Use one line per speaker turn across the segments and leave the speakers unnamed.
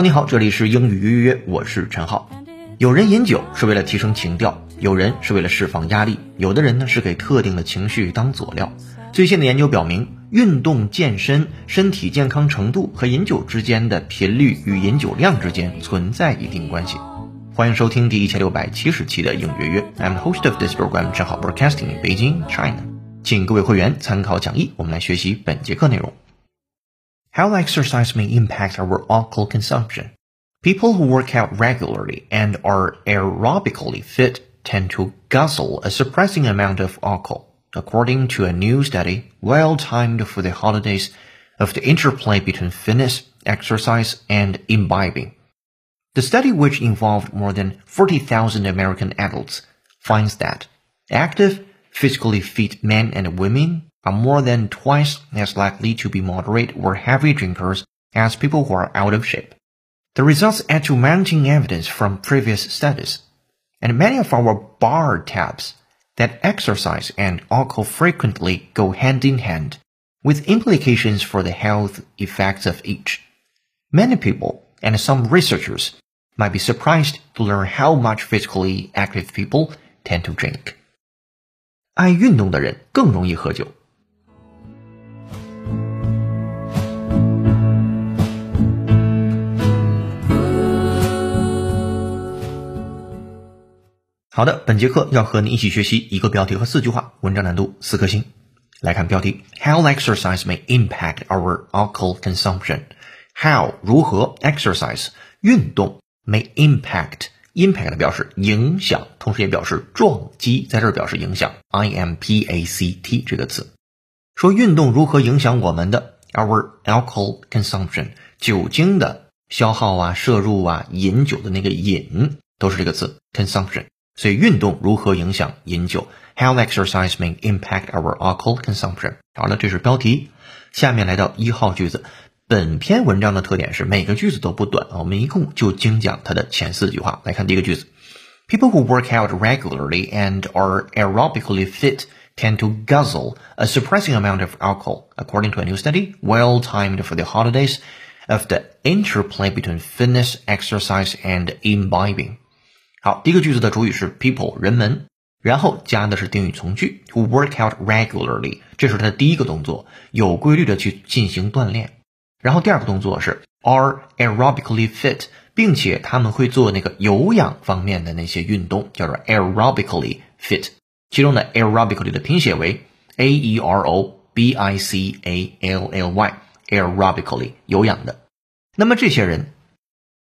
你好，这里是英语约约约，我是陈浩。有人饮酒是为了提升情调，有人是为了释放压力，有的人呢是给特定的情绪当佐料。最新的研究表明，运动健身、身体健康程度和饮酒之间的频率与饮酒量之间存在一定关系。欢迎收听第一千六百七十期的英语约约，I'm host of this program，陈浩 Broadcasting in Beijing, China。请各位会员参考讲义，我们来学习本节课内容。How exercise may impact our alcohol consumption. People who work out regularly and are aerobically fit tend to guzzle a surprising amount of alcohol, according to a new study well timed for the holidays of the interplay between fitness, exercise, and imbibing. The study, which involved more than 40,000 American adults, finds that active, physically fit men and women are more than twice as likely to be moderate or heavy drinkers as people who are out of shape. The results add to mounting evidence from previous studies, and many of our bar tabs that exercise and alcohol frequently go hand in hand, with implications for the health effects of each. Many people and some researchers might be surprised to learn how much physically active people tend to drink. 爱运动的人更容易喝酒。 好的，本节课要和你一起学习一个标题和四句话，文章难度四颗星。来看标题：How exercise may impact our alcohol consumption。How 如何 exercise 运动 may impact impact 表示影响，同时也表示撞击，在这儿表示影响。I M P A C T 这个词说运动如何影响我们的 our alcohol consumption 酒精的消耗啊、摄入啊、饮酒的那个饮都是这个词 consumption。所以运动如何影响饮酒？How exercise may impact our alcohol consumption。好了，这是标题。下面来到一号句子。本篇文章的特点是每个句子都不短啊，我们一共就精讲它的前四句话。来看第一个句子：People who work out regularly and are aerobically fit tend to guzzle a surprising amount of alcohol, according to a new study, well timed for the holidays, of the interplay between fitness, exercise, and imbibing. 好，第一个句子的主语是 people 人们，然后加的是定语从句 who work out regularly，这是他的第一个动作，有规律的去进行锻炼。然后第二个动作是 are aerobically fit，并且他们会做那个有氧方面的那些运动，叫做 aerobically fit。其中的 aerobically 的拼写为 a e r o b i c a l l y，aerobically 有氧的。那么这些人，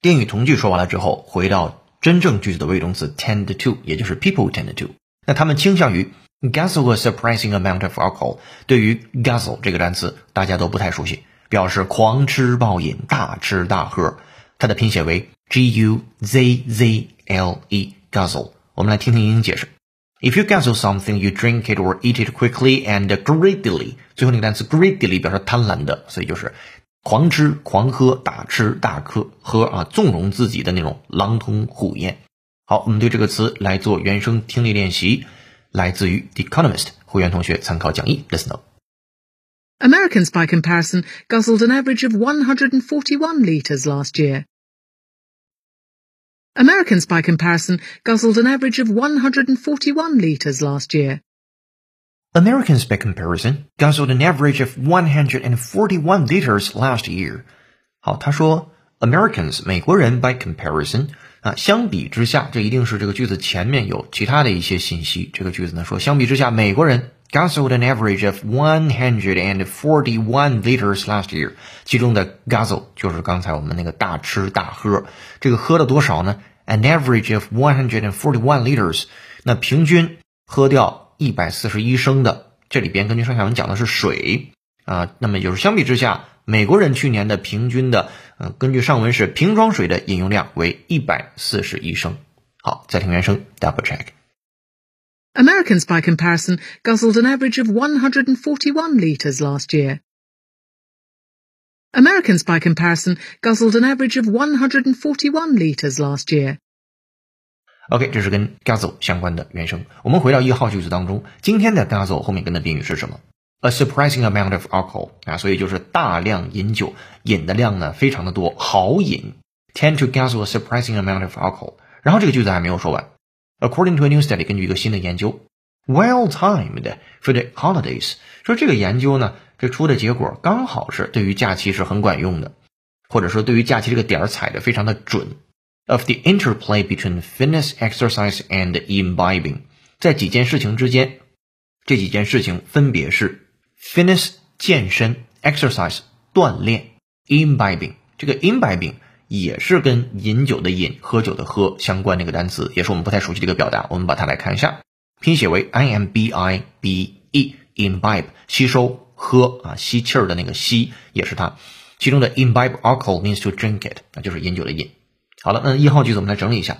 定语从句说完了之后，回到真正句子的谓语动词 tend to，也就是 people tend to，那他们倾向于 guzzle a surprising amount of alcohol。对于 guzzle 这个单词，大家都不太熟悉，表示狂吃暴饮、大吃大喝。它的拼写为 g u z z l e，guzzle。我们来听听英英解释：If you guzzle something, you drink it or eat it quickly and greedily。最后那个单词 greedily 表示贪婪的，所以就是。 狂吃狂喝，大吃大喝，喝啊，纵容自己的那种狼吞虎咽。好，我们对这个词来做原声听力练习，来自于 The Economist 会员同学参考讲义。Listen up.
Americans, by comparison, guzzled an average of 141 liters last year. Americans, by comparison, guzzled an average of 141 liters last year.
Americans, by comparison, guzzled an average of 141 liters last year. 好，他说 Americans 美国人 by comparison 啊，相比之下，这一定是这个句子前面有其他的一些信息。这个句子呢说，相比之下，美国人 guzzled an average of 141 liters last year。其中的 guzzle 就是刚才我们那个大吃大喝，这个喝了多少呢？An average of 141 liters，那平均喝掉。 一百四十一升的，这里边根据上下文讲的是水啊，那么就是相比之下，美国人去年的平均的，呃，根据上文是瓶装水的饮用量为一百四十一升。好，再听原声，double
check。Americans, by comparison, guzzled an average of 141 litres last year. Americans, by comparison, guzzled an average of 141 litres last year.
OK，这是跟 guzzle 相关的原声。我们回到一号句子当中，今天的 guzzle 后面跟的宾语是什么？A surprising amount of alcohol 啊，所以就是大量饮酒，饮的量呢非常的多，豪饮 tend to guzzle a surprising amount of alcohol。然后这个句子还没有说完。According to a new study，根据一个新的研究，well timed for the holidays，说这个研究呢，这出的结果刚好是对于假期是很管用的，或者说对于假期这个点儿踩的非常的准。Of the interplay between fitness, exercise, and imbibing，在几件事情之间，这几件事情分别是 fitness 健身，exercise 锻炼，imbibing 这个 imbibing。也是跟饮酒的饮、喝酒的喝相关的一个单词，也是我们不太熟悉的一个表达。我们把它来看一下，拼写为 i m b i b e，imbibe 吸收、喝啊，吸气儿的那个吸也是它。其中的 imbibe alcohol means to drink it，那就是饮酒的饮。好了，那一号句子我们来整理一下。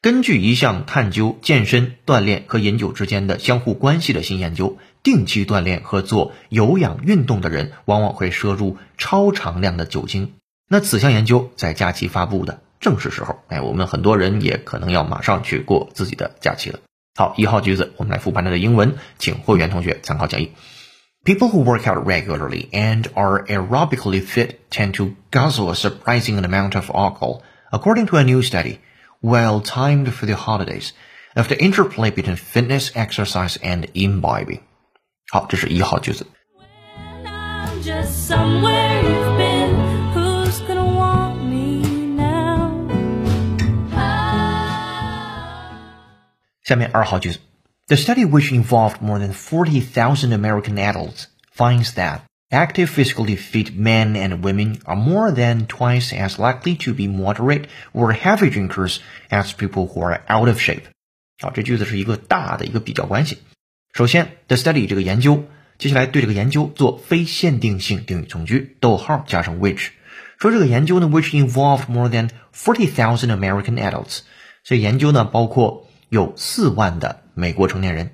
根据一项探究健身、锻炼和饮酒之间的相互关系的新研究，定期锻炼和做有氧运动的人往往会摄入超常量的酒精。那此项研究在假期发布的正是时候，哎，我们很多人也可能要马上去过自己的假期了。好，一号句子，我们来复盘它的英文，请会员同学参考讲义。People who work out regularly and are aerobically fit tend to guzzle a surprising amount of alcohol, according to a new study, well timed for the holidays, of the interplay between fitness, exercise, and imbibing. 好，这是一号句子。下面二号句子，The study, which involved more than forty thousand American adults, finds that active, physically fit men and women are more than twice as likely to be moderate or heavy drinkers as people who are out of shape。好，这句子是一个大的一个比较关系。首先，the study 这个研究，接下来对这个研究做非限定性定语从句，逗号加上 which，说这个研究呢，which involved more than forty thousand American adults，这研究呢包括有四万的美国成年人，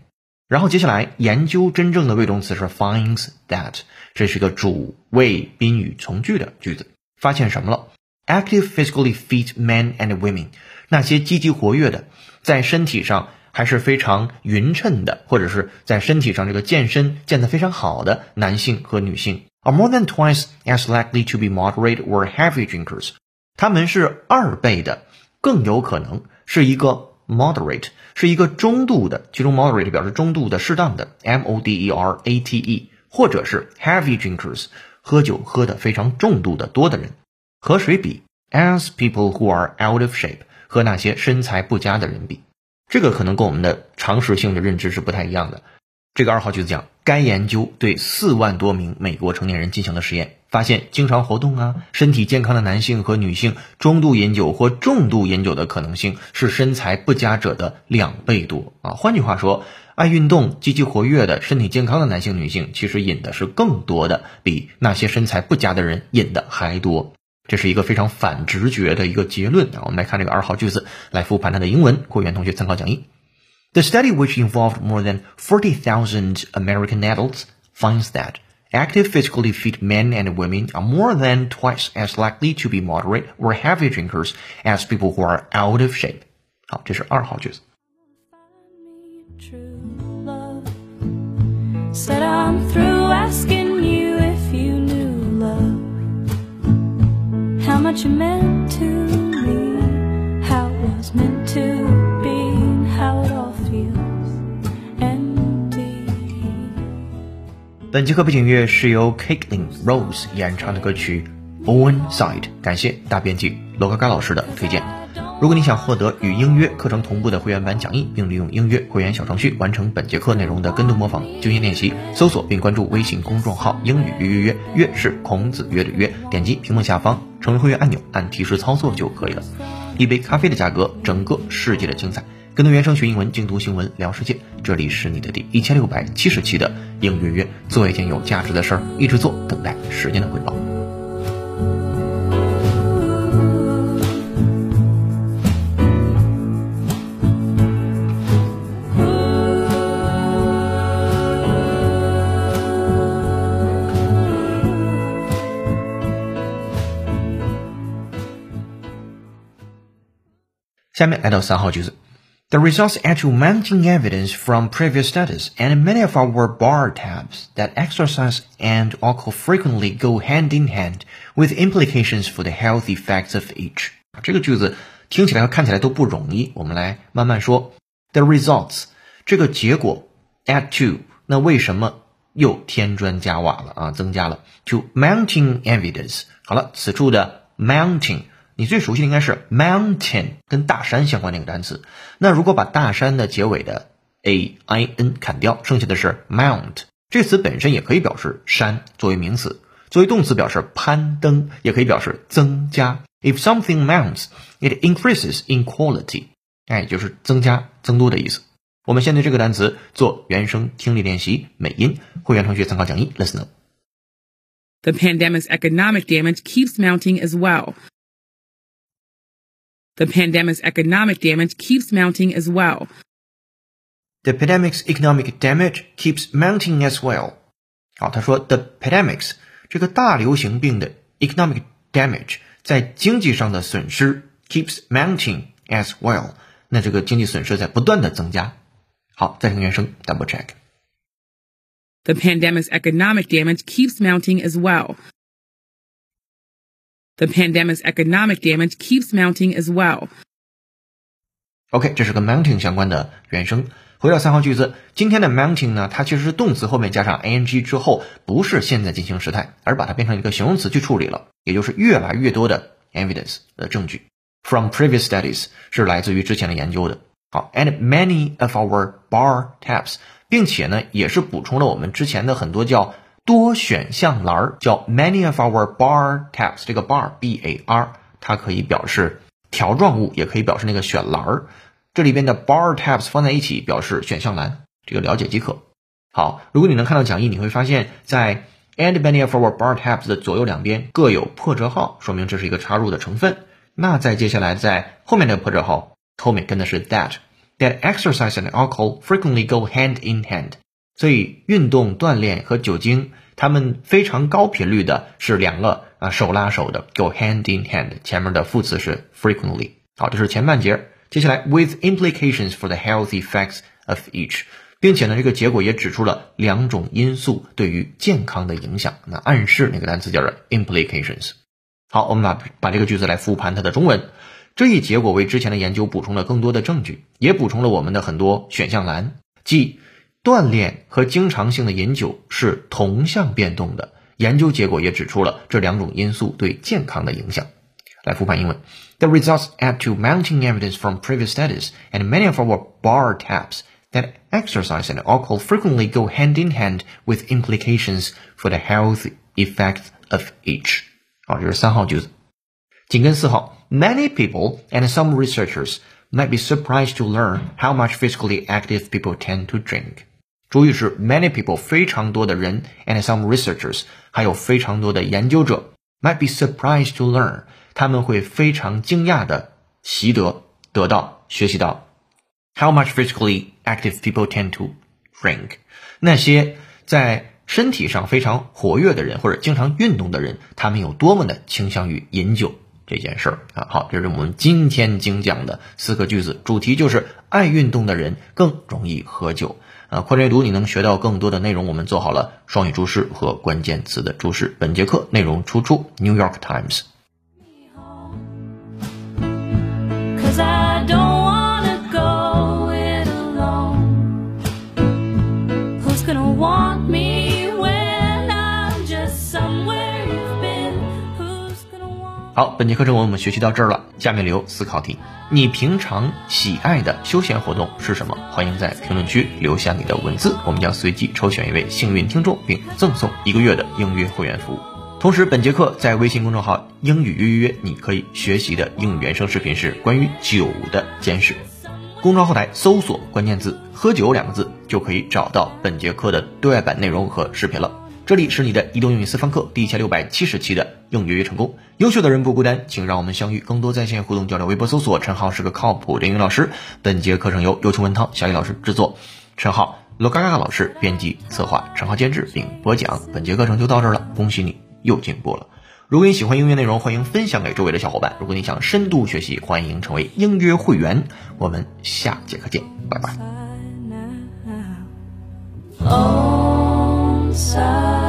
然后接下来研究真正的谓动词是 finds that，这是一个主谓宾语从句的句子。发现什么了？Active physically fit men and women，那些积极活跃的，在身体上还是非常匀称的，或者是在身体上这个健身健得非常好的男性和女性，are more than twice as likely to be moderate or heavy drinkers，他们是二倍的更有可能是一个。Moderate 是一个中度的，其中 moderate 表示中度的、适当的，M O D E R A T E，或者是 heavy drinkers，喝酒喝的非常重度的多的人，和谁比？As people who are out of shape，和那些身材不佳的人比，这个可能跟我们的常识性的认知是不太一样的。这个二号句子讲，该研究对四万多名美国成年人进行了实验，发现经常活动啊、身体健康的男性和女性，中度饮酒或重度饮酒的可能性是身材不佳者的两倍多啊。换句话说，爱运动、积极活跃的、身体健康的男性、女性，其实饮的是更多的，比那些身材不佳的人饮的还多。这是一个非常反直觉的一个结论啊。我们来看这个二号句子，来复盘它的英文，会员同学参考讲义。The study, which involved more than 40,000 American adults, finds that active physically fit men and women are more than twice as likely to be moderate or heavy drinkers as people who are out of shape. 好，这是二号句子。Said I'm through asking you if you knew love, how much you meant to me, how it was meant to 本节课背景音乐是由 Caitlin Rose 演唱的歌曲 Own Side，感谢大编辑罗嘎嘎老师的推荐。如果你想获得与音乐课程同步的会员版讲义，并利用音乐会员小程序完成本节课内容的跟读模仿、纠音练习，搜索并关注微信公众号“英语约约约”，约是孔子约的约，点击屏幕下方成为会员按钮，按提示操作就可以了。一杯咖啡的价格，整个世界的精彩。跟读原声学英文，精读新闻聊世界。这里是你的第一千六百七十期的英语约，做一件有价值的事儿，一直做，等待时间的回报。下面来到三号句子。The results add to mounting evidence from previous studies and many of our bar tabs that exercise and alcohol frequently go hand in hand with implications for the health effects of each. 这个句子听起来和看起来都不容易，我们来慢慢说。The results 这个结果 add to 那为什么又添砖加瓦了啊？增加了 to mounting evidence。好了，此处的 mounting 你最熟悉的应该是 mountain 跟大山相关的一个单词。那如果把大山的结尾的 a i n 砍掉，剩下的是 mount 这词本身也可以表示山作为名词，作为动词表示攀登，也可以表示增加。If something mounts, it increases in quality。哎，就是增加、增多的意思。我们先对这个单词做原声听力练习，美音。会员同学参考讲义，listen
The pandemic's economic damage keeps mounting as well. The pandemic's economic damage keeps mounting as well.
The pandemic's economic damage keeps mounting as well。好，他说 the pandemics 这个大流行病的 economic damage 在经济上的损失 keeps mounting as well。那这个经济损失在不断的增加。好，再听原声，double
check。The pandemic's economic damage keeps mounting as well. The pandemic's economic damage keeps mounting as well.
OK，这是跟 mounting 相关的原声。回到三号句子，今天的 mounting 呢，它其实是动词后面加上 ing 之后，不是现在进行时态，而把它变成一个形容词去处理了，也就是越来越多的 evidence 的证据。From previous studies 是来自于之前的研究的。好，and many of our bar tabs，并且呢，也是补充了我们之前的很多叫多选项栏儿，叫 many of our bar tabs。这个 bar b a r 它可以表示条状物，也可以表示那个选栏儿。这里边的 bar tabs 放在一起表示选项栏，这个了解即可。好，如果你能看到讲义，你会发现在 and many of our bar tabs 的左右两边各有破折号，说明这是一个插入的成分。那在接下来在后面这个破折号后面跟的是 that that exercise and alcohol frequently go hand in hand。所以运动锻炼和酒精，它们非常高频率的是两个啊手拉手的 go hand in hand。前面的副词是 frequently。好，这是前半节。接下来，with implications for the health effects of each，并且呢，这个结果也指出了两种因素对于健康的影响。那暗示那个单词叫做 implications。好，我们把把这个句子来复盘它的中文。这一结果为之前的研究补充了更多的证据，也补充了我们的很多选项栏，即锻炼和经常性的饮酒是同向变动的。研究结果也指出了这两种因素对健康的影响。来复盘英文。The results add to mounting evidence from previous studies and many of our bar tabs that exercise and alcohol frequently go hand in hand with implications for the health effects of each. 好，这是三号句子。紧跟四号，Many people and some researchers might be surprised to learn how much physically active people tend to drink. 主语是 many people 非常多的人，and some researchers 还有非常多的研究者 might be surprised to learn 他们会非常惊讶的习得、得到、学习到，how much physically active people tend to drink。那些在身体上非常活跃的人或者经常运动的人，他们有多么的倾向于饮酒这件事儿啊？好，这是我们今天精讲的四个句子，主题就是爱运动的人更容易喝酒啊。扩展阅读，你能学到更多的内容。我们做好了双语注释和关键词的注释。本节课内容出处《New York Times》。好，本节课程我们学习到这儿了。下面留思考题：你平常喜爱的休闲活动是什么？欢迎在评论区留下你的文字，我们将随机抽选一位幸运听众，并赠送一个月的英约会员服务。同时，本节课在微信公众号“英语约约约”，你可以学习的英语原声视频是关于酒的监视。公众号后台搜索关键字“喝酒”两个字，就可以找到本节课的对外版内容和视频了。这里是你的移动英语私房课第一千六百七十期的用约约成功。优秀的人不孤单请让我们相遇更多在线互动交流微博搜索陈浩是个靠谱的英语老师本节课程由优庆文涛小雨老师制作陈浩罗嘎嘎老师编辑策划陈浩监制。并播讲本节课程就到这儿了恭喜你。又进步了。如果你喜欢音乐内容欢迎分享给周围的小伙伴如果你想深度学习欢迎成为音乐会员我们下节课见拜拜。inside.